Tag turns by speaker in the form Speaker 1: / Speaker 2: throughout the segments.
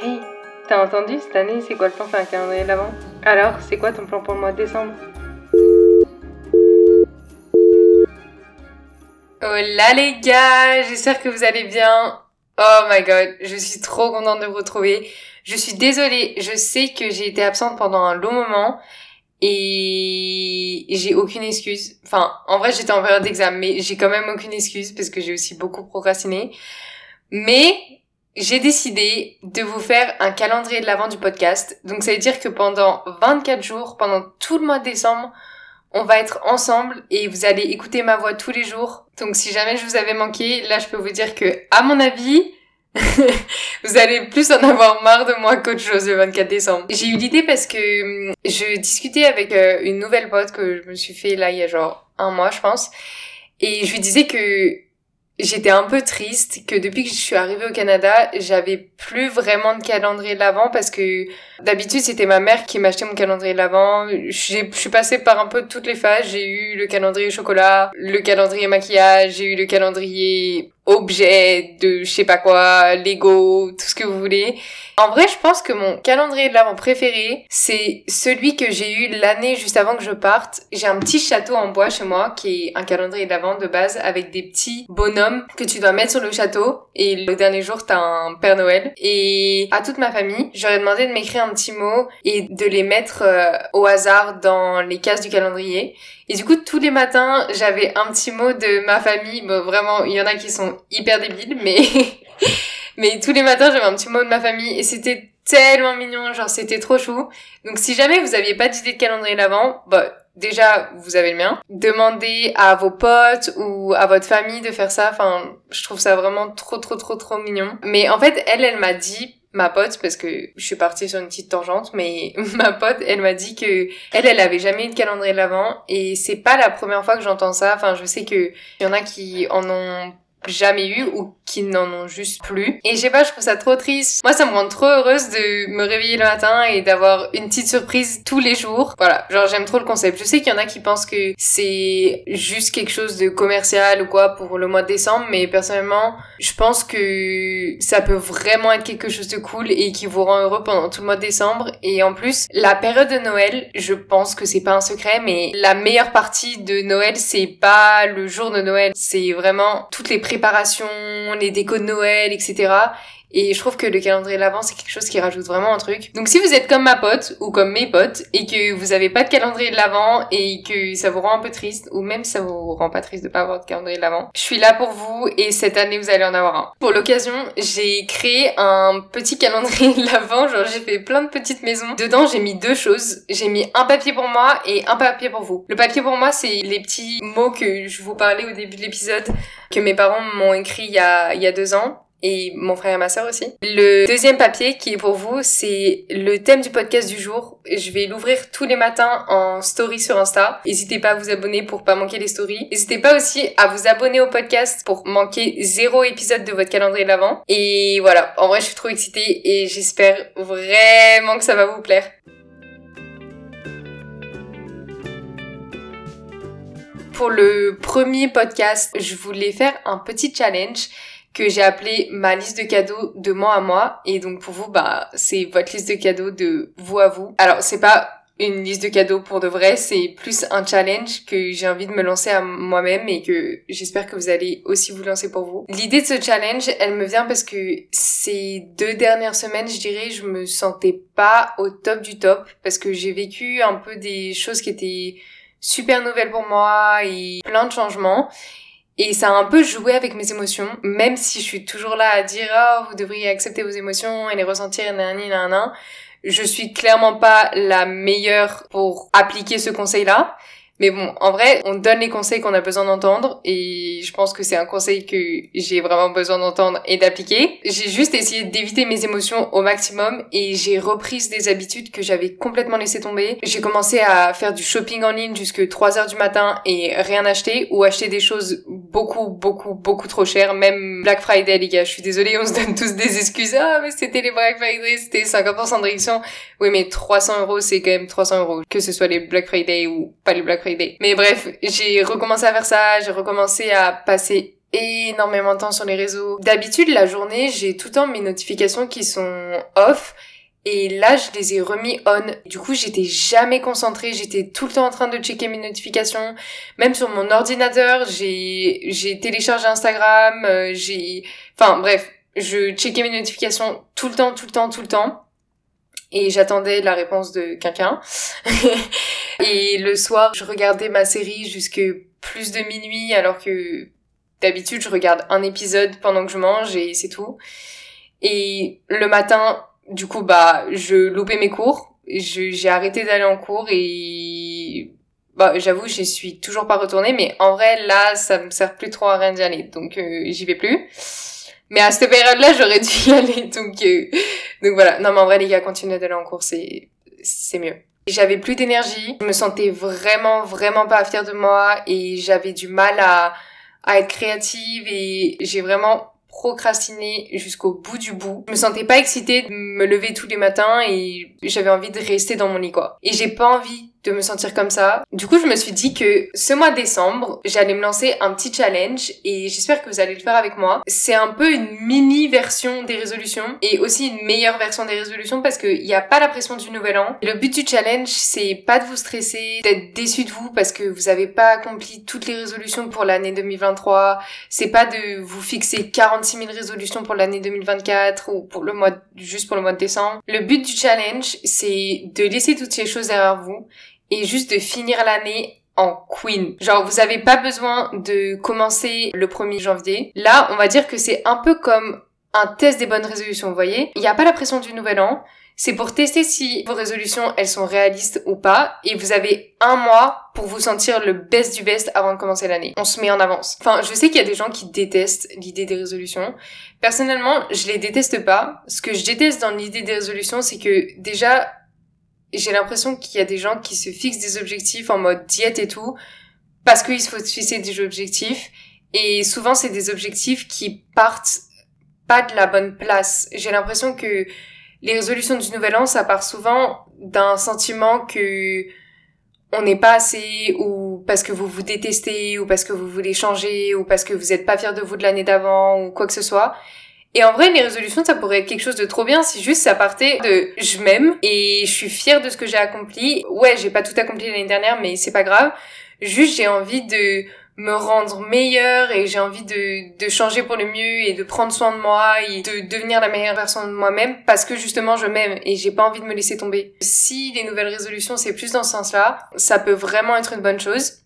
Speaker 1: Hey, t'as entendu cette année, c'est quoi le plan faire un calendrier de l'avant? Alors, c'est quoi ton plan pour le mois de décembre? Hola les gars, j'espère que vous allez bien. Oh my god, je suis trop contente de vous retrouver. Je suis désolée, je sais que j'ai été absente pendant un long moment et j'ai aucune excuse. Enfin, en vrai, j'étais en période d'examen, mais j'ai quand même aucune excuse parce que j'ai aussi beaucoup procrastiné. Mais j'ai décidé de vous faire un calendrier de l'avant du podcast. Donc ça veut dire que pendant 24 jours, pendant tout le mois de décembre, on va être ensemble et vous allez écouter ma voix tous les jours. Donc si jamais je vous avais manqué, là je peux vous dire que à mon avis, vous allez plus en avoir marre de moi qu'autre chose le 24 décembre. J'ai eu l'idée parce que hum, je discutais avec euh, une nouvelle pote que je me suis fait là il y a genre un mois je pense. Et je lui disais que j'étais un peu triste que depuis que je suis arrivée au Canada, j'avais plus vraiment de calendrier de l'avant parce que d'habitude c'était ma mère qui m'achetait mon calendrier de l'avant. Je suis passée par un peu toutes les phases. J'ai eu le calendrier chocolat, le calendrier maquillage, j'ai eu le calendrier objet de je sais pas quoi, Lego, tout ce que vous voulez. En vrai, je pense que mon calendrier de l'avant préféré, c'est celui que j'ai eu l'année juste avant que je parte. J'ai un petit château en bois chez moi qui est un calendrier de l'avant de base avec des petits bonhommes que tu dois mettre sur le château et le dernier jour t'as un Père Noël. Et à toute ma famille, j'aurais demandé de m'écrire un petit mot et de les mettre euh, au hasard dans les cases du calendrier. Et du coup, tous les matins, j'avais un petit mot de ma famille. Bon, vraiment, il y en a qui sont hyper débiles, mais mais tous les matins, j'avais un petit mot de ma famille et c'était tellement mignon, genre c'était trop chou. Donc si jamais vous aviez pas d'idée de calendrier l'avant, bah déjà vous avez le mien. Demandez à vos potes ou à votre famille de faire ça. Enfin, je trouve ça vraiment trop trop trop trop mignon. Mais en fait, elle, elle m'a dit ma pote parce que je suis partie sur une petite tangente mais ma pote elle m'a dit que elle elle avait jamais eu de calendrier de l'avant et c'est pas la première fois que j'entends ça. Enfin je sais que y en a qui en ont jamais eu ou qui n'en ont juste plus. Et je sais pas, je trouve ça trop triste. Moi, ça me rend trop heureuse de me réveiller le matin et d'avoir une petite surprise tous les jours. Voilà, genre j'aime trop le concept. Je sais qu'il y en a qui pensent que c'est juste quelque chose de commercial ou quoi pour le mois de décembre, mais personnellement, je pense que ça peut vraiment être quelque chose de cool et qui vous rend heureux pendant tout le mois de décembre. Et en plus, la période de Noël, je pense que c'est pas un secret, mais la meilleure partie de Noël, c'est pas le jour de Noël, c'est vraiment toutes les préparations, les décos de Noël, etc. Et je trouve que le calendrier de l'avant, c'est quelque chose qui rajoute vraiment un truc. Donc si vous êtes comme ma pote ou comme mes potes et que vous avez pas de calendrier de l'avant et que ça vous rend un peu triste ou même ça vous rend pas triste de pas avoir de calendrier de l'avant, je suis là pour vous et cette année vous allez en avoir un. Pour l'occasion, j'ai créé un petit calendrier de l'avant, genre j'ai fait plein de petites maisons. Dedans, j'ai mis deux choses. J'ai mis un papier pour moi et un papier pour vous. Le papier pour moi, c'est les petits mots que je vous parlais au début de l'épisode que mes parents m'ont écrit il y a, il y a deux ans et mon frère et ma sœur aussi. Le deuxième papier qui est pour vous, c'est le thème du podcast du jour. Je vais l'ouvrir tous les matins en story sur Insta. N'hésitez pas à vous abonner pour pas manquer les stories. N'hésitez pas aussi à vous abonner au podcast pour manquer zéro épisode de votre calendrier de l'avant. Et voilà, en vrai je suis trop excitée et j'espère vraiment que ça va vous plaire. Pour le premier podcast, je voulais faire un petit challenge que j'ai appelé ma liste de cadeaux de moi à moi. Et donc pour vous, bah, c'est votre liste de cadeaux de vous à vous. Alors c'est pas une liste de cadeaux pour de vrai, c'est plus un challenge que j'ai envie de me lancer à moi-même et que j'espère que vous allez aussi vous lancer pour vous. L'idée de ce challenge, elle me vient parce que ces deux dernières semaines, je dirais, je me sentais pas au top du top parce que j'ai vécu un peu des choses qui étaient super nouvelles pour moi et plein de changements. Et ça a un peu joué avec mes émotions, même si je suis toujours là à dire oh vous devriez accepter vos émotions et les ressentir nanani nanana. Je suis clairement pas la meilleure pour appliquer ce conseil-là. Mais bon, en vrai, on donne les conseils qu'on a besoin d'entendre et je pense que c'est un conseil que j'ai vraiment besoin d'entendre et d'appliquer. J'ai juste essayé d'éviter mes émotions au maximum et j'ai repris des habitudes que j'avais complètement laissé tomber. J'ai commencé à faire du shopping en ligne jusque 3 heures du matin et rien acheter ou acheter des choses beaucoup, beaucoup, beaucoup trop chères. Même Black Friday, les gars, je suis désolée, on se donne tous des excuses. Ah, mais c'était les Black Friday, c'était 50% de réduction. Oui, mais 300 euros, c'est quand même 300 euros. Que ce soit les Black Friday ou pas les Black Friday. Mais bref, j'ai recommencé à faire ça, j'ai recommencé à passer énormément de temps sur les réseaux. D'habitude, la journée, j'ai tout le temps mes notifications qui sont off. Et là, je les ai remis on. Du coup, j'étais jamais concentrée. J'étais tout le temps en train de checker mes notifications. Même sur mon ordinateur, j'ai, j'ai téléchargé Instagram. Euh, j'ai, enfin, bref, je checkais mes notifications tout le temps, tout le temps, tout le temps. Et j'attendais la réponse de quelqu'un. et le soir, je regardais ma série jusque plus de minuit alors que d'habitude, je regarde un épisode pendant que je mange et c'est tout. Et le matin, du coup, bah, je loupais mes cours. J'ai arrêté d'aller en cours et bah, j'avoue, j'y suis toujours pas retournée, mais en vrai, là, ça me sert plus trop à rien d'y aller, donc euh, j'y vais plus. Mais à cette période-là, j'aurais dû y aller, donc euh, donc voilà. Non, mais en vrai, les gars, continuez d'aller en cours, c'est c'est mieux. J'avais plus d'énergie, je me sentais vraiment vraiment pas fière de moi et j'avais du mal à être créative et j'ai vraiment procrastiner jusqu'au bout du bout. Je me sentais pas excitée de me lever tous les matins et j'avais envie de rester dans mon lit quoi. Et j'ai pas envie de me sentir comme ça. Du coup, je me suis dit que ce mois de décembre, j'allais me lancer un petit challenge et j'espère que vous allez le faire avec moi. C'est un peu une mini version des résolutions et aussi une meilleure version des résolutions parce qu'il n'y a pas la pression du nouvel an. Le but du challenge, c'est pas de vous stresser, d'être déçu de vous parce que vous avez pas accompli toutes les résolutions pour l'année 2023. C'est pas de vous fixer 46 000 résolutions pour l'année 2024 ou pour le mois, juste pour le mois de décembre. Le but du challenge, c'est de laisser toutes ces choses derrière vous et juste de finir l'année en queen. Genre, vous avez pas besoin de commencer le 1er janvier. Là, on va dire que c'est un peu comme un test des bonnes résolutions, vous voyez. Il n'y a pas la pression du nouvel an. C'est pour tester si vos résolutions, elles sont réalistes ou pas. Et vous avez un mois pour vous sentir le best du best avant de commencer l'année. On se met en avance. Enfin, je sais qu'il y a des gens qui détestent l'idée des résolutions. Personnellement, je les déteste pas. Ce que je déteste dans l'idée des résolutions, c'est que déjà, j'ai l'impression qu'il y a des gens qui se fixent des objectifs en mode diète et tout, parce qu'il faut se fixer des objectifs. Et souvent, c'est des objectifs qui partent pas de la bonne place. J'ai l'impression que les résolutions du nouvel an, ça part souvent d'un sentiment que on n'est pas assez, ou parce que vous vous détestez, ou parce que vous voulez changer, ou parce que vous n'êtes pas fier de vous de l'année d'avant, ou quoi que ce soit. Et en vrai, les résolutions, ça pourrait être quelque chose de trop bien si juste ça partait de je m'aime et je suis fière de ce que j'ai accompli. Ouais, j'ai pas tout accompli l'année dernière, mais c'est pas grave. Juste, j'ai envie de me rendre meilleure et j'ai envie de, de changer pour le mieux et de prendre soin de moi et de devenir la meilleure version de moi-même parce que justement je m'aime et j'ai pas envie de me laisser tomber. Si les nouvelles résolutions c'est plus dans ce sens-là, ça peut vraiment être une bonne chose.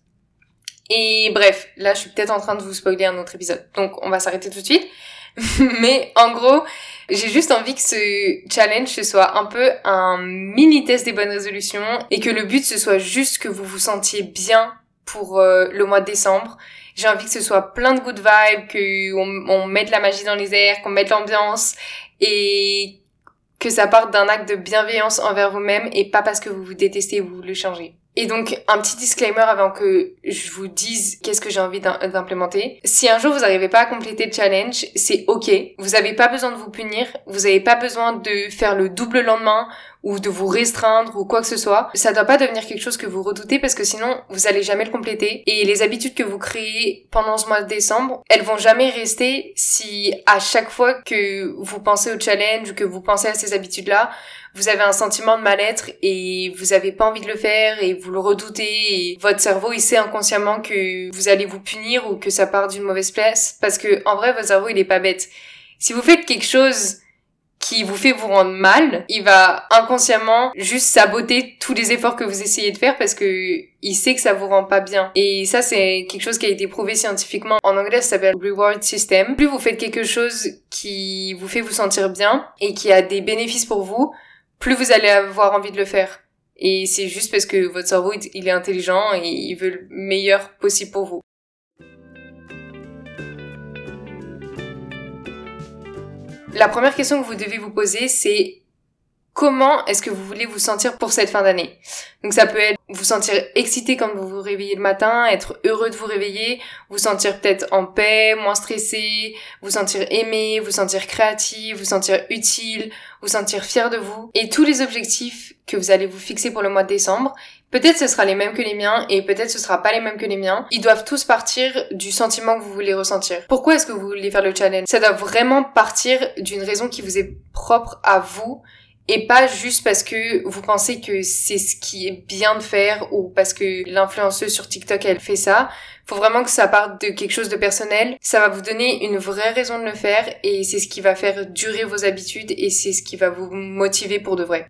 Speaker 1: Et bref, là je suis peut-être en train de vous spoiler un autre épisode. Donc on va s'arrêter tout de suite. Mais en gros, j'ai juste envie que ce challenge ce soit un peu un mini test des bonnes résolutions et que le but ce soit juste que vous vous sentiez bien pour euh, le mois de décembre. J'ai envie que ce soit plein de good vibes, qu'on on mette la magie dans les airs, qu'on mette l'ambiance et que ça parte d'un acte de bienveillance envers vous-même et pas parce que vous vous détestez vous voulez changer. Et donc, un petit disclaimer avant que je vous dise qu'est-ce que j'ai envie d'implémenter. Si un jour vous n'arrivez pas à compléter le challenge, c'est ok. Vous n'avez pas besoin de vous punir. Vous n'avez pas besoin de faire le double lendemain ou de vous restreindre ou quoi que ce soit. Ça doit pas devenir quelque chose que vous redoutez parce que sinon vous allez jamais le compléter. Et les habitudes que vous créez pendant ce mois de décembre, elles vont jamais rester si à chaque fois que vous pensez au challenge ou que vous pensez à ces habitudes-là, vous avez un sentiment de mal-être et vous avez pas envie de le faire et vous le redoutez et votre cerveau il sait inconsciemment que vous allez vous punir ou que ça part d'une mauvaise place parce que en vrai votre cerveau il est pas bête. Si vous faites quelque chose qui vous fait vous rendre mal, il va inconsciemment juste saboter tous les efforts que vous essayez de faire parce que il sait que ça vous rend pas bien. Et ça, c'est quelque chose qui a été prouvé scientifiquement. En anglais, ça s'appelle reward system. Plus vous faites quelque chose qui vous fait vous sentir bien et qui a des bénéfices pour vous, plus vous allez avoir envie de le faire. Et c'est juste parce que votre cerveau, il est intelligent et il veut le meilleur possible pour vous. La première question que vous devez vous poser, c'est comment est-ce que vous voulez vous sentir pour cette fin d'année? Donc ça peut être vous sentir excité quand vous vous réveillez le matin, être heureux de vous réveiller, vous sentir peut-être en paix, moins stressé, vous sentir aimé, vous sentir créatif, vous sentir utile, vous sentir fier de vous. Et tous les objectifs que vous allez vous fixer pour le mois de décembre, peut-être ce sera les mêmes que les miens et peut-être ce sera pas les mêmes que les miens. Ils doivent tous partir du sentiment que vous voulez ressentir. Pourquoi est-ce que vous voulez faire le challenge? Ça doit vraiment partir d'une raison qui vous est propre à vous et pas juste parce que vous pensez que c'est ce qui est bien de faire ou parce que l'influenceuse sur TikTok elle fait ça. Faut vraiment que ça parte de quelque chose de personnel. Ça va vous donner une vraie raison de le faire et c'est ce qui va faire durer vos habitudes et c'est ce qui va vous motiver pour de vrai.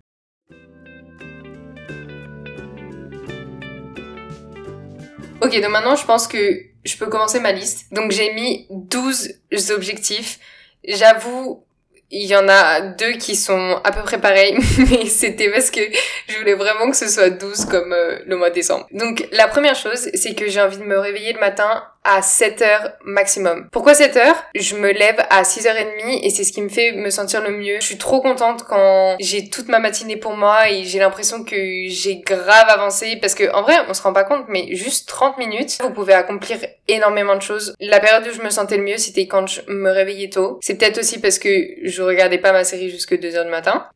Speaker 1: Ok, donc maintenant je pense que je peux commencer ma liste. Donc j'ai mis 12 objectifs. J'avoue, il y en a deux qui sont à peu près pareils, mais c'était parce que je voulais vraiment que ce soit 12 comme euh, le mois de décembre. Donc la première chose, c'est que j'ai envie de me réveiller le matin à 7 heures maximum. Pourquoi 7 heures? Je me lève à 6h30 et c'est ce qui me fait me sentir le mieux. Je suis trop contente quand j'ai toute ma matinée pour moi et j'ai l'impression que j'ai grave avancé parce que en vrai, on se rend pas compte mais juste 30 minutes, vous pouvez accomplir énormément de choses. La période où je me sentais le mieux, c'était quand je me réveillais tôt. C'est peut-être aussi parce que je regardais pas ma série jusque 2h du matin.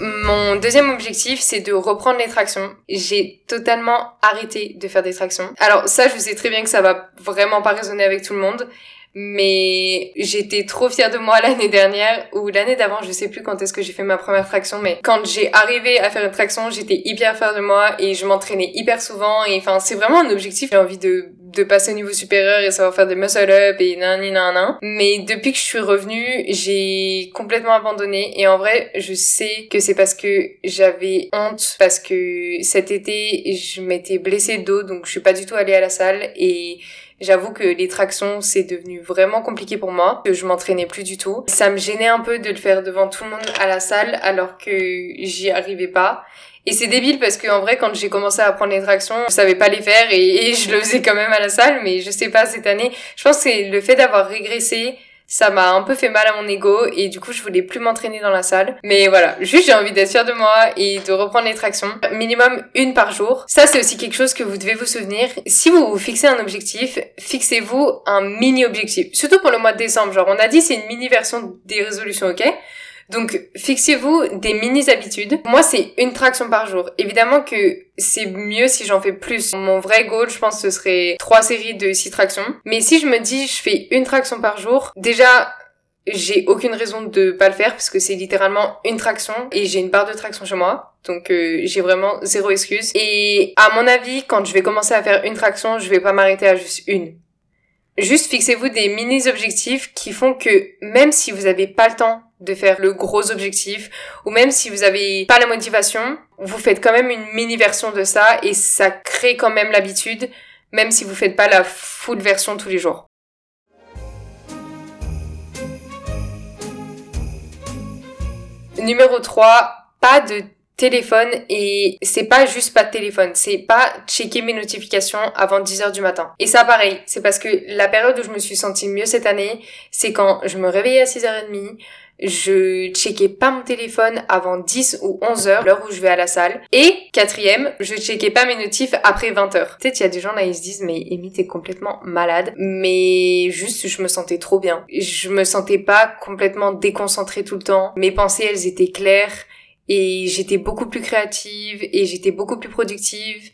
Speaker 1: Mon deuxième objectif, c'est de reprendre les tractions. J'ai totalement arrêté de faire des tractions. Alors ça, je sais très bien que ça va vraiment pas résonner avec tout le monde, mais j'étais trop fière de moi l'année dernière ou l'année d'avant, je sais plus quand est-ce que j'ai fait ma première traction, mais quand j'ai arrivé à faire une traction, j'étais hyper fière de moi et je m'entraînais hyper souvent et enfin c'est vraiment un objectif. J'ai envie de de passer au niveau supérieur et savoir faire des muscle up et nan nan nan. Mais depuis que je suis revenue, j'ai complètement abandonné et en vrai, je sais que c'est parce que j'avais honte parce que cet été, je m'étais blessée de dos donc je suis pas du tout allée à la salle et J'avoue que les tractions, c'est devenu vraiment compliqué pour moi, que je m'entraînais plus du tout. Ça me gênait un peu de le faire devant tout le monde à la salle alors que j'y arrivais pas. Et c'est débile parce que en vrai, quand j'ai commencé à apprendre les tractions, je savais pas les faire et, et, je le faisais quand même à la salle, mais je sais pas cette année. Je pense que c'est le fait d'avoir régressé, ça m'a un peu fait mal à mon ego et du coup je voulais plus m'entraîner dans la salle. Mais voilà, juste j'ai envie d'être fière de moi et de reprendre les tractions. Minimum une par jour. Ça c'est aussi quelque chose que vous devez vous souvenir. Si vous vous fixez un objectif, fixez-vous un mini objectif. Surtout pour le mois de décembre. Genre on a dit c'est une mini version des résolutions, ok? Donc, fixez-vous des mini-habitudes. Moi, c'est une traction par jour. Évidemment que c'est mieux si j'en fais plus. Mon vrai goal, je pense, ce serait trois séries de six tractions. Mais si je me dis, je fais une traction par jour, déjà, j'ai aucune raison de pas le faire parce que c'est littéralement une traction et j'ai une barre de traction chez moi. Donc euh, j'ai vraiment zéro excuse. Et à mon avis, quand je vais commencer à faire une traction, je vais pas m'arrêter à juste une. Juste fixez-vous des mini objectifs qui font que même si vous n'avez pas le temps de faire le gros objectif ou même si vous avez pas la motivation, vous faites quand même une mini version de ça et ça crée quand même l'habitude même si vous faites pas la full version tous les jours. Numéro 3, pas de téléphone et c'est pas juste pas de téléphone, c'est pas checker mes notifications avant 10h du matin. Et ça pareil, c'est parce que la période où je me suis sentie mieux cette année, c'est quand je me réveillais à 6h30, je checkais pas mon téléphone avant 10 ou 11 heures, l'heure où je vais à la salle. Et quatrième, je checkais pas mes notifs après 20 heures. Peut-être il y a des gens là, ils se disent, mais Amy, t'es complètement malade. Mais juste, je me sentais trop bien. Je me sentais pas complètement déconcentrée tout le temps. Mes pensées, elles étaient claires et j'étais beaucoup plus créative et j'étais beaucoup plus productive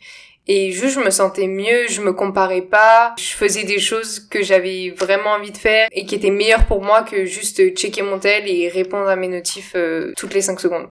Speaker 1: et juste je me sentais mieux, je me comparais pas, je faisais des choses que j'avais vraiment envie de faire et qui étaient meilleures pour moi que juste checker mon tel et répondre à mes notifs euh, toutes les 5 secondes.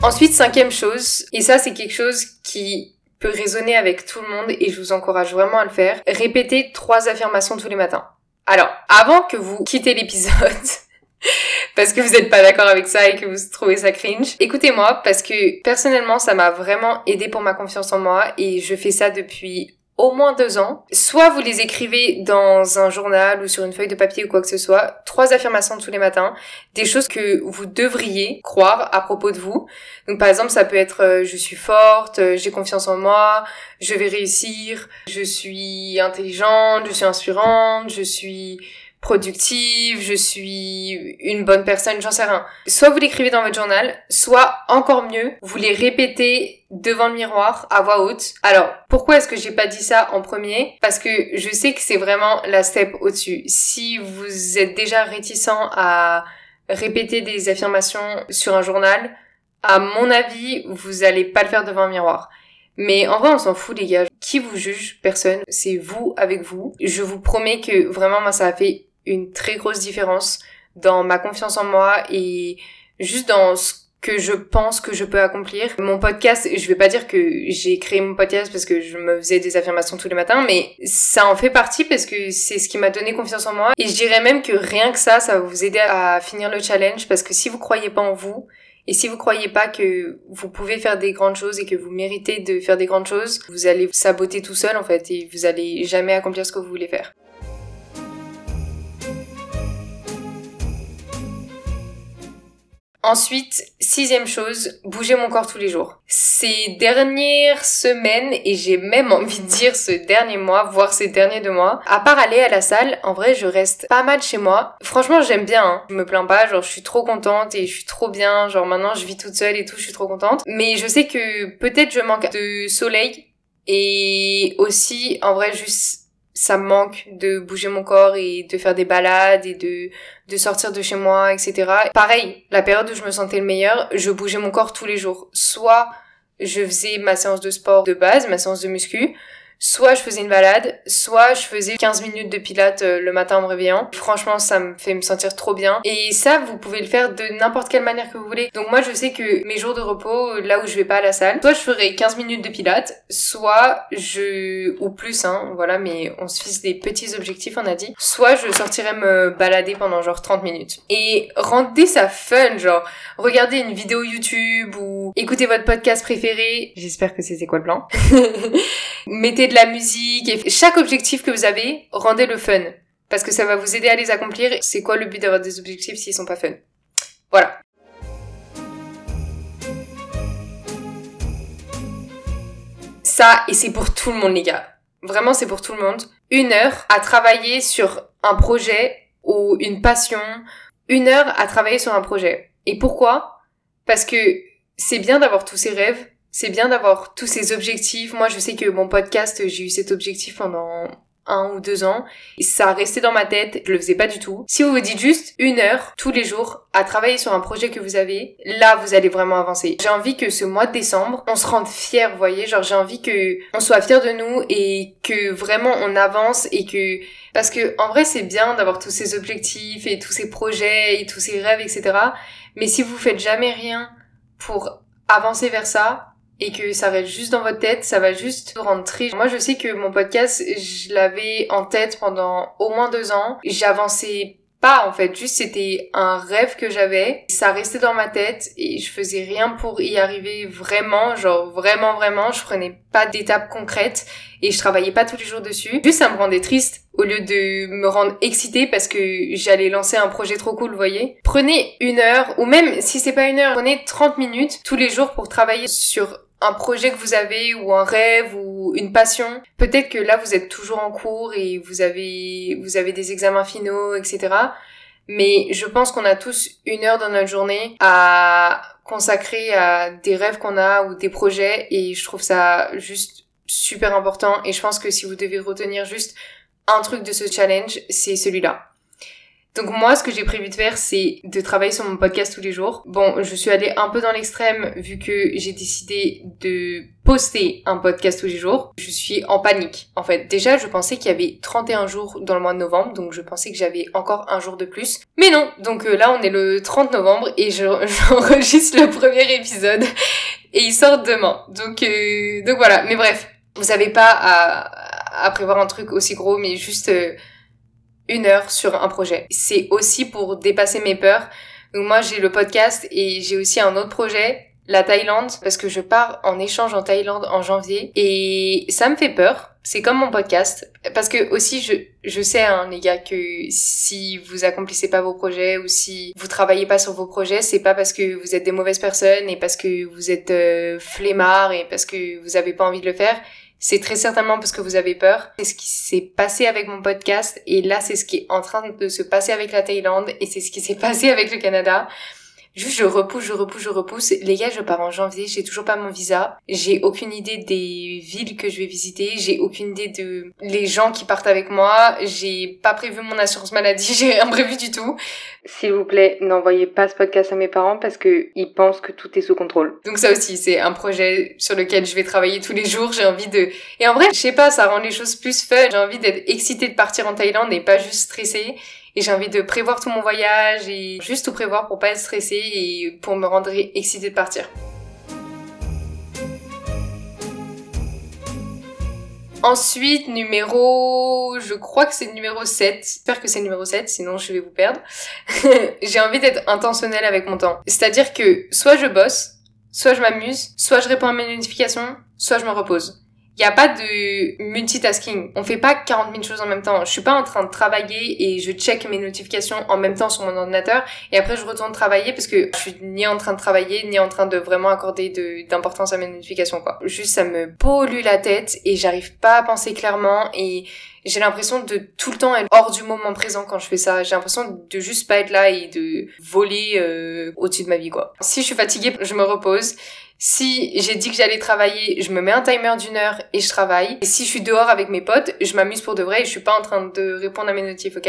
Speaker 1: Ensuite, cinquième chose, et ça c'est quelque chose qui peut résonner avec tout le monde et je vous encourage vraiment à le faire, répétez trois affirmations tous les matins. Alors, avant que vous quittez l'épisode, parce que vous n'êtes pas d'accord avec ça et que vous trouvez ça cringe, écoutez-moi parce que personnellement, ça m'a vraiment aidé pour ma confiance en moi et je fais ça depuis au moins deux ans. Soit vous les écrivez dans un journal ou sur une feuille de papier ou quoi que ce soit, trois affirmations tous les matins, des choses que vous devriez croire à propos de vous. Donc par exemple, ça peut être euh, je suis forte, euh, j'ai confiance en moi, je vais réussir, je suis intelligente, je suis inspirante, je suis productive, je suis une bonne personne, j'en sais rien. Soit vous l'écrivez dans votre journal, soit encore mieux, vous les répétez devant le miroir à voix haute. Alors, pourquoi est-ce que j'ai pas dit ça en premier? Parce que je sais que c'est vraiment la step au-dessus. Si vous êtes déjà réticent à répéter des affirmations sur un journal, à mon avis, vous allez pas le faire devant un miroir. Mais en vrai, on s'en fout, les gars. Qui vous juge? Personne. C'est vous avec vous. Je vous promets que vraiment, moi, ça a fait une très grosse différence dans ma confiance en moi et juste dans ce que je pense que je peux accomplir. Mon podcast, je vais pas dire que j'ai créé mon podcast parce que je me faisais des affirmations tous les matins, mais ça en fait partie parce que c'est ce qui m'a donné confiance en moi. Et je dirais même que rien que ça, ça va vous aider à finir le challenge parce que si vous croyez pas en vous, et si vous croyez pas que vous pouvez faire des grandes choses et que vous méritez de faire des grandes choses, vous allez saboter tout seul en fait et vous allez jamais accomplir ce que vous voulez faire. Ensuite, sixième chose, bouger mon corps tous les jours. Ces dernières semaines, et j'ai même envie de dire ce dernier mois, voire ces derniers deux mois, à part aller à la salle, en vrai, je reste pas mal chez moi. Franchement, j'aime bien, hein. je me plains pas, genre je suis trop contente et je suis trop bien, genre maintenant je vis toute seule et tout, je suis trop contente. Mais je sais que peut-être je manque de soleil et aussi, en vrai, juste ça me manque de bouger mon corps et de faire des balades et de, de sortir de chez moi, etc. Pareil, la période où je me sentais le meilleur, je bougeais mon corps tous les jours. Soit je faisais ma séance de sport de base, ma séance de muscu, soit je faisais une balade, soit je faisais 15 minutes de pilates euh, le matin en me réveillant. Franchement, ça me fait me sentir trop bien. Et ça, vous pouvez le faire de n'importe quelle manière que vous voulez. Donc moi, je sais que mes jours de repos, là où je vais pas à la salle, soit je ferai 15 minutes de pilates, soit je... ou plus, hein, voilà, mais on se fixe des petits objectifs, on a dit. Soit je sortirai me balader pendant genre 30 minutes. Et rendez ça fun, genre, regardez une vidéo YouTube ou écoutez votre podcast préféré. J'espère que c'était quoi le plan. Mettez de la musique et chaque objectif que vous avez, rendez le fun. Parce que ça va vous aider à les accomplir. C'est quoi le but d'avoir des objectifs s'ils sont pas fun? Voilà. Ça, et c'est pour tout le monde, les gars. Vraiment, c'est pour tout le monde. Une heure à travailler sur un projet ou une passion. Une heure à travailler sur un projet. Et pourquoi? Parce que c'est bien d'avoir tous ces rêves, c'est bien d'avoir tous ces objectifs. Moi, je sais que mon podcast, j'ai eu cet objectif pendant un ou deux ans. Et ça a resté dans ma tête, je le faisais pas du tout. Si vous vous dites juste une heure tous les jours à travailler sur un projet que vous avez, là vous allez vraiment avancer. J'ai envie que ce mois de décembre, on se rende fiers, vous voyez, genre j'ai envie que on soit fiers de nous et que vraiment on avance et que parce que en vrai c'est bien d'avoir tous ces objectifs et tous ces projets et tous ces rêves etc. Mais si vous faites jamais rien pour avancer vers ça, et que ça reste juste dans votre tête, ça va juste rendre triste. Moi, je sais que mon podcast, je l'avais en tête pendant au moins deux ans. J'avançais pas en fait, juste c'était un rêve que j'avais, ça restait dans ma tête et je faisais rien pour y arriver vraiment, genre vraiment vraiment, je prenais pas d'étapes concrètes et je travaillais pas tous les jours dessus. Juste ça me rendait triste au lieu de me rendre excitée parce que j'allais lancer un projet trop cool, vous voyez. Prenez une heure ou même si c'est pas une heure, prenez 30 minutes tous les jours pour travailler sur un projet que vous avez ou un rêve ou une passion. Peut-être que là vous êtes toujours en cours et vous avez vous avez des examens finaux, etc. Mais je pense qu'on a tous une heure dans notre journée à consacrer à des rêves qu'on a ou des projets et je trouve ça juste super important et je pense que si vous devez retenir juste un truc de ce challenge, c'est celui-là. Donc moi, ce que j'ai prévu de faire, c'est de travailler sur mon podcast tous les jours. Bon, je suis allée un peu dans l'extrême vu que j'ai décidé de poster un podcast tous les jours. Je suis en panique. En fait, déjà, je pensais qu'il y avait 31 jours dans le mois de novembre, donc je pensais que j'avais encore un jour de plus. Mais non, donc euh, là, on est le 30 novembre et j'enregistre le premier épisode et il sort demain. Donc, euh, donc voilà. Mais bref, vous n'avez pas à, à, prévoir un truc aussi gros, mais juste... Euh, une heure sur un projet. C'est aussi pour dépasser mes peurs. Donc moi j'ai le podcast et j'ai aussi un autre projet. la Thaïlande parce que je pars en échange en Thaïlande en janvier et ça me fait peur. C'est comme mon podcast parce que aussi je je sais hein, les gars que si vous accomplissez pas vos projets ou si vous travaillez pas sur vos projets, c'est pas parce que vous êtes des mauvaises personnes et parce que vous êtes euh, et parce que vous avez pas envie de le faire. C'est très certainement parce que vous avez peur. C'est ce qui s'est passé avec mon podcast et là c'est ce qui est en train de se passer avec la Thaïlande et c'est ce qui s'est passé avec le Canada. Juste, je repousse, je repousse, je repousse. Les gars, je pars en janvier, j'ai toujours pas mon visa. J'ai aucune idée des villes que je vais visiter. J'ai aucune idée de les gens qui partent avec moi. J'ai pas prévu mon assurance maladie. J'ai rien prévu du tout. S'il vous plaît, n'envoyez pas ce podcast à mes parents parce que ils pensent que tout est sous contrôle. Donc ça aussi, c'est un projet sur lequel je vais travailler tous les jours. J'ai envie de, et en vrai, je sais pas, ça rend les choses plus fun. J'ai envie d'être excitée de partir en Thaïlande et pas juste stressée et j'ai envie de prévoir tout mon voyage et juste tout prévoir pour pas être stressée et pour me rendre excitée de partir. Ensuite, numéro, je crois que c'est numéro 7. J'espère que c'est numéro 7, sinon je vais vous perdre. j'ai envie d'être intentionnelle avec mon temps. C'est-à-dire que soit je bosse, soit je m'amuse, soit je réponds à mes notifications, soit je me repose. Il n'y a pas de multitasking. On fait pas 40 000 choses en même temps. Je suis pas en train de travailler et je check mes notifications en même temps sur mon ordinateur et après je retourne travailler parce que je suis ni en train de travailler ni en train de vraiment accorder d'importance à mes notifications quoi. Juste ça me pollue la tête et j'arrive pas à penser clairement et j'ai l'impression de tout le temps être hors du moment présent quand je fais ça. J'ai l'impression de juste pas être là et de voler euh, au-dessus de ma vie quoi. Si je suis fatiguée, je me repose. Si j'ai dit que j'allais travailler, je me mets un timer d'une heure et je travaille. Et si je suis dehors avec mes potes, je m'amuse pour de vrai et je suis pas en train de répondre à mes notifs, ok?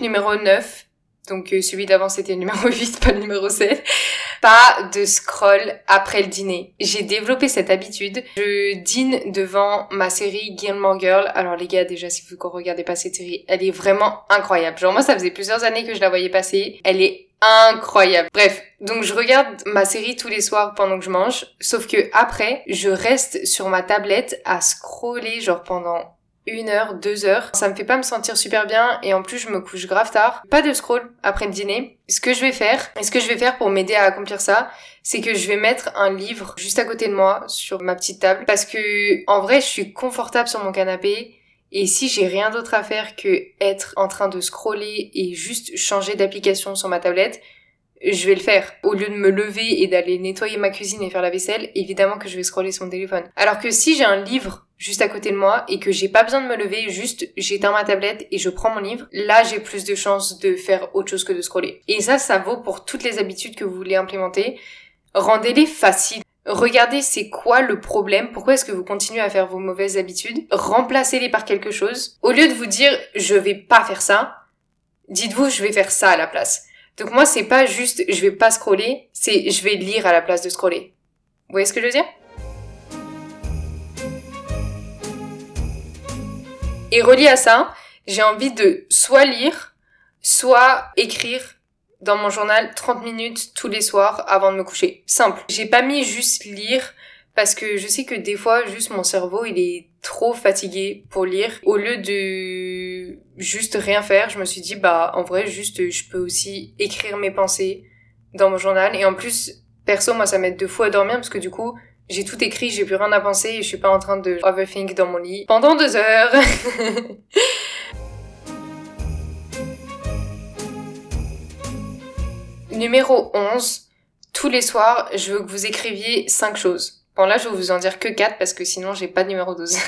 Speaker 1: Numéro 9. Donc euh, celui d'avant c'était le numéro 8, pas le numéro 7 pas de scroll après le dîner. J'ai développé cette habitude. Je dîne devant ma série Gilmore Girl. Alors les gars, déjà, si vous ne regardez pas cette série, elle est vraiment incroyable. Genre moi, ça faisait plusieurs années que je la voyais passer. Elle est incroyable. Bref, donc je regarde ma série tous les soirs pendant que je mange, sauf que après, je reste sur ma tablette à scroller genre pendant une heure, deux heures. Ça me fait pas me sentir super bien et en plus je me couche grave tard. Pas de scroll après le dîner. Ce que je vais faire, et ce que je vais faire pour m'aider à accomplir ça, c'est que je vais mettre un livre juste à côté de moi sur ma petite table parce que en vrai je suis confortable sur mon canapé et si j'ai rien d'autre à faire que être en train de scroller et juste changer d'application sur ma tablette, je vais le faire. Au lieu de me lever et d'aller nettoyer ma cuisine et faire la vaisselle, évidemment que je vais scroller sur mon téléphone. Alors que si j'ai un livre juste à côté de moi et que j'ai pas besoin de me lever, juste j'éteins ma tablette et je prends mon livre, là j'ai plus de chances de faire autre chose que de scroller. Et ça, ça vaut pour toutes les habitudes que vous voulez implémenter. Rendez-les faciles. Regardez c'est quoi le problème, pourquoi est-ce que vous continuez à faire vos mauvaises habitudes, remplacez-les par quelque chose. Au lieu de vous dire je vais pas faire ça, dites-vous je vais faire ça à la place. Donc moi c'est pas juste je vais pas scroller, c'est je vais lire à la place de scroller. Vous voyez ce que je veux dire? Et relié à ça, j'ai envie de soit lire, soit écrire dans mon journal 30 minutes tous les soirs avant de me coucher. Simple. J'ai pas mis juste lire parce que je sais que des fois, juste mon cerveau, il est trop fatigué pour lire. Au lieu de juste rien faire, je me suis dit, bah, en vrai, juste, je peux aussi écrire mes pensées dans mon journal. Et en plus, perso, moi, ça m'aide deux fois à dormir parce que du coup, j'ai tout écrit, j'ai plus rien à penser et je suis pas en train de overthink dans mon lit pendant deux heures. Numéro 11. Tous les soirs, je veux que vous écriviez 5 choses. Bon là, je vais vous en dire que 4 parce que sinon j'ai pas de numéro 12.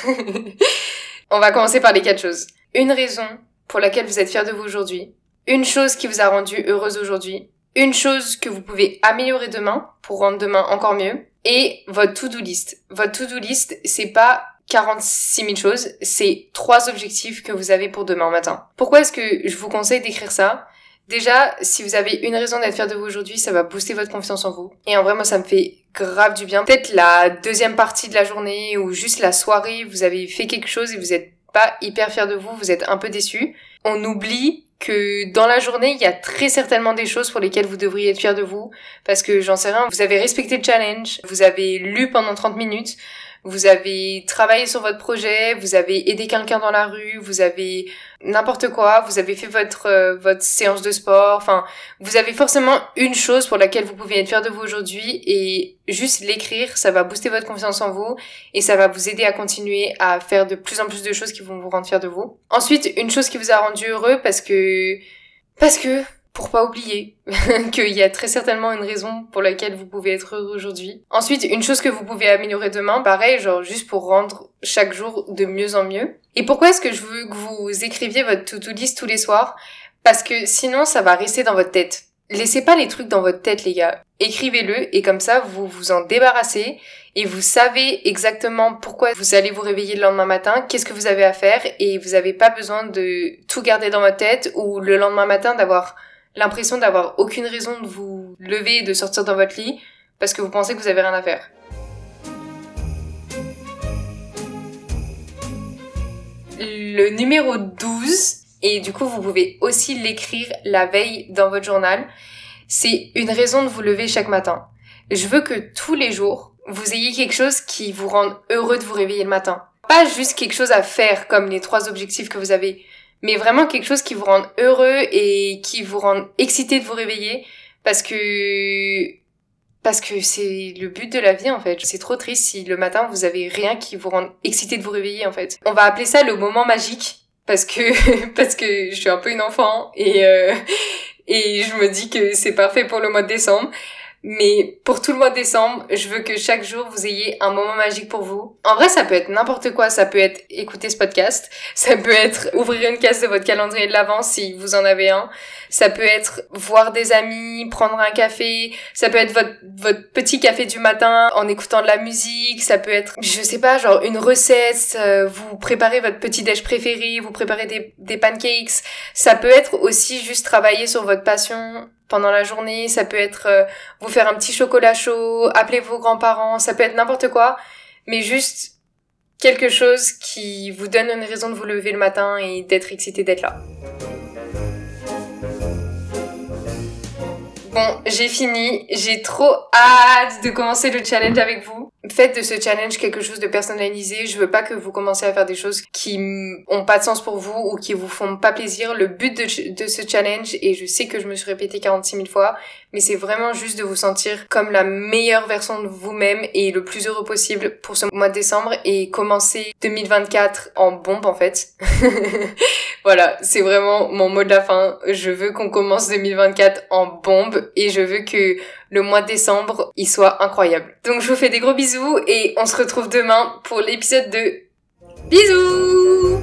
Speaker 1: On va commencer par les 4 choses. Une raison pour laquelle vous êtes fier de vous aujourd'hui. Une chose qui vous a rendu heureuse aujourd'hui. Une chose que vous pouvez améliorer demain pour rendre demain encore mieux et votre to-do list. Votre to-do list, c'est pas 46 000 choses, c'est trois objectifs que vous avez pour demain matin. Pourquoi est-ce que je vous conseille d'écrire ça? Déjà, si vous avez une raison d'être fier de vous aujourd'hui, ça va booster votre confiance en vous. Et en vrai, moi, ça me fait grave du bien. Peut-être la deuxième partie de la journée ou juste la soirée, vous avez fait quelque chose et vous êtes pas hyper fier de vous, vous êtes un peu déçu. On oublie que dans la journée, il y a très certainement des choses pour lesquelles vous devriez être fier de vous, parce que j'en sais rien, vous avez respecté le challenge, vous avez lu pendant 30 minutes, vous avez travaillé sur votre projet, vous avez aidé quelqu'un dans la rue, vous avez n'importe quoi, vous avez fait votre euh, votre séance de sport, enfin, vous avez forcément une chose pour laquelle vous pouvez être fier de vous aujourd'hui et juste l'écrire, ça va booster votre confiance en vous et ça va vous aider à continuer à faire de plus en plus de choses qui vont vous rendre fier de vous. Ensuite, une chose qui vous a rendu heureux parce que parce que pour pas oublier qu'il y a très certainement une raison pour laquelle vous pouvez être heureux aujourd'hui. Ensuite, une chose que vous pouvez améliorer demain, pareil, genre juste pour rendre chaque jour de mieux en mieux. Et pourquoi est-ce que je veux que vous écriviez votre to-do list tous les soirs? Parce que sinon, ça va rester dans votre tête. Laissez pas les trucs dans votre tête, les gars. Écrivez-le et comme ça, vous vous en débarrassez et vous savez exactement pourquoi vous allez vous réveiller le lendemain matin, qu'est-ce que vous avez à faire et vous n'avez pas besoin de tout garder dans votre tête ou le lendemain matin d'avoir l'impression d'avoir aucune raison de vous lever et de sortir dans votre lit parce que vous pensez que vous avez rien à faire. Le numéro 12, et du coup vous pouvez aussi l'écrire la veille dans votre journal, c'est une raison de vous lever chaque matin. Je veux que tous les jours, vous ayez quelque chose qui vous rende heureux de vous réveiller le matin. Pas juste quelque chose à faire comme les trois objectifs que vous avez, mais vraiment quelque chose qui vous rende heureux et qui vous rende excité de vous réveiller parce que parce que c'est le but de la vie en fait. C'est trop triste si le matin vous avez rien qui vous rende excité de vous réveiller en fait. On va appeler ça le moment magique parce que parce que je suis un peu une enfant et euh, et je me dis que c'est parfait pour le mois de décembre. Mais pour tout le mois de décembre, je veux que chaque jour vous ayez un moment magique pour vous. En vrai, ça peut être n'importe quoi. Ça peut être écouter ce podcast. Ça peut être ouvrir une case de votre calendrier de l'avant si vous en avez un. Ça peut être voir des amis, prendre un café. Ça peut être votre, votre petit café du matin en écoutant de la musique. Ça peut être, je sais pas, genre une recette. Euh, vous préparez votre petit déj préféré. Vous préparez des, des pancakes. Ça peut être aussi juste travailler sur votre passion pendant la journée, ça peut être euh, vous faire un petit chocolat chaud, appeler vos grands-parents, ça peut être n'importe quoi, mais juste quelque chose qui vous donne une raison de vous lever le matin et d'être excité d'être là. Bon, j'ai fini. J'ai trop hâte de commencer le challenge avec vous. Faites de ce challenge quelque chose de personnalisé. Je veux pas que vous commenciez à faire des choses qui ont pas de sens pour vous ou qui vous font pas plaisir. Le but de, de ce challenge, et je sais que je me suis répété 46 000 fois, mais c'est vraiment juste de vous sentir comme la meilleure version de vous-même et le plus heureux possible pour ce mois de décembre et commencer 2024 en bombe en fait. voilà, c'est vraiment mon mot de la fin. Je veux qu'on commence 2024 en bombe et je veux que le mois de décembre, il soit incroyable. Donc je vous fais des gros bisous et on se retrouve demain pour l'épisode de Bisous